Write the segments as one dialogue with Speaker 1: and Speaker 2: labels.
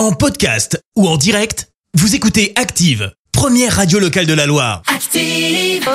Speaker 1: En podcast ou en direct, vous écoutez Active, première radio locale de la Loire.
Speaker 2: Active.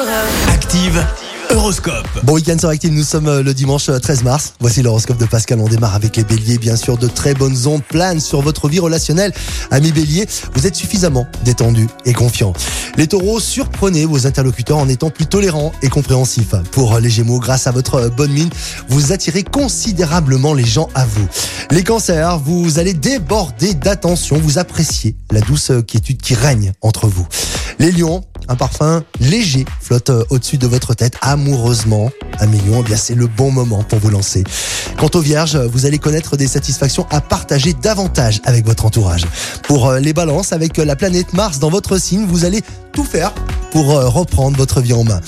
Speaker 1: Active Horoscope.
Speaker 3: Bon week-end sur Active, nous sommes euh, le dimanche euh, 13 mars. Voici l'horoscope de Pascal. On démarre avec les béliers, bien sûr, de très bonnes ondes planent sur votre vie relationnelle. Amis béliers, vous êtes suffisamment détendu et confiant. Les taureaux, surprenez vos interlocuteurs en étant plus tolérants et compréhensifs. Pour les gémeaux, grâce à votre euh, bonne mine, vous attirez considérablement les gens à vous. Les cancers, vous allez déborder d'attention, vous appréciez la douce quiétude qui règne entre vous. Les lions, un parfum léger flotte euh, au-dessus de votre tête amoureusement. Amis lions, eh bien c'est le bon moment pour vous lancer. Quant aux vierges, vous allez connaître des satisfactions à partager davantage avec votre entourage. Pour euh, les balances, avec euh, la planète Mars dans votre signe, vous allez tout faire pour reprendre votre vie en main.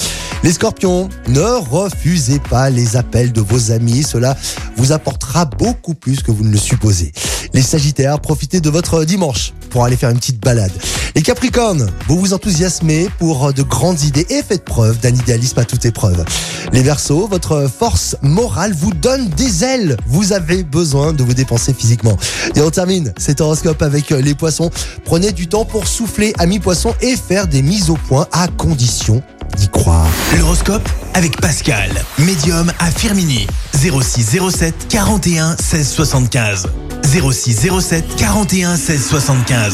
Speaker 3: Les scorpions, ne refusez pas les appels de vos amis, cela vous apportera beaucoup plus que vous ne le supposez. Les sagittaires, profitez de votre dimanche pour aller faire une petite balade. Les capricornes, vous vous enthousiasmez pour de grandes idées et faites preuve d'un idéalisme à toute épreuve. Les versos, votre force morale vous donne des ailes. Vous avez besoin de vous dépenser physiquement. Et on termine cet horoscope avec les poissons. Prenez du temps pour souffler, amis poissons, et faire des mises au point à condition d'y croire.
Speaker 1: L'horoscope avec Pascal, médium à Firmini. 06 07 41 16 75. 06 07 41 16 75.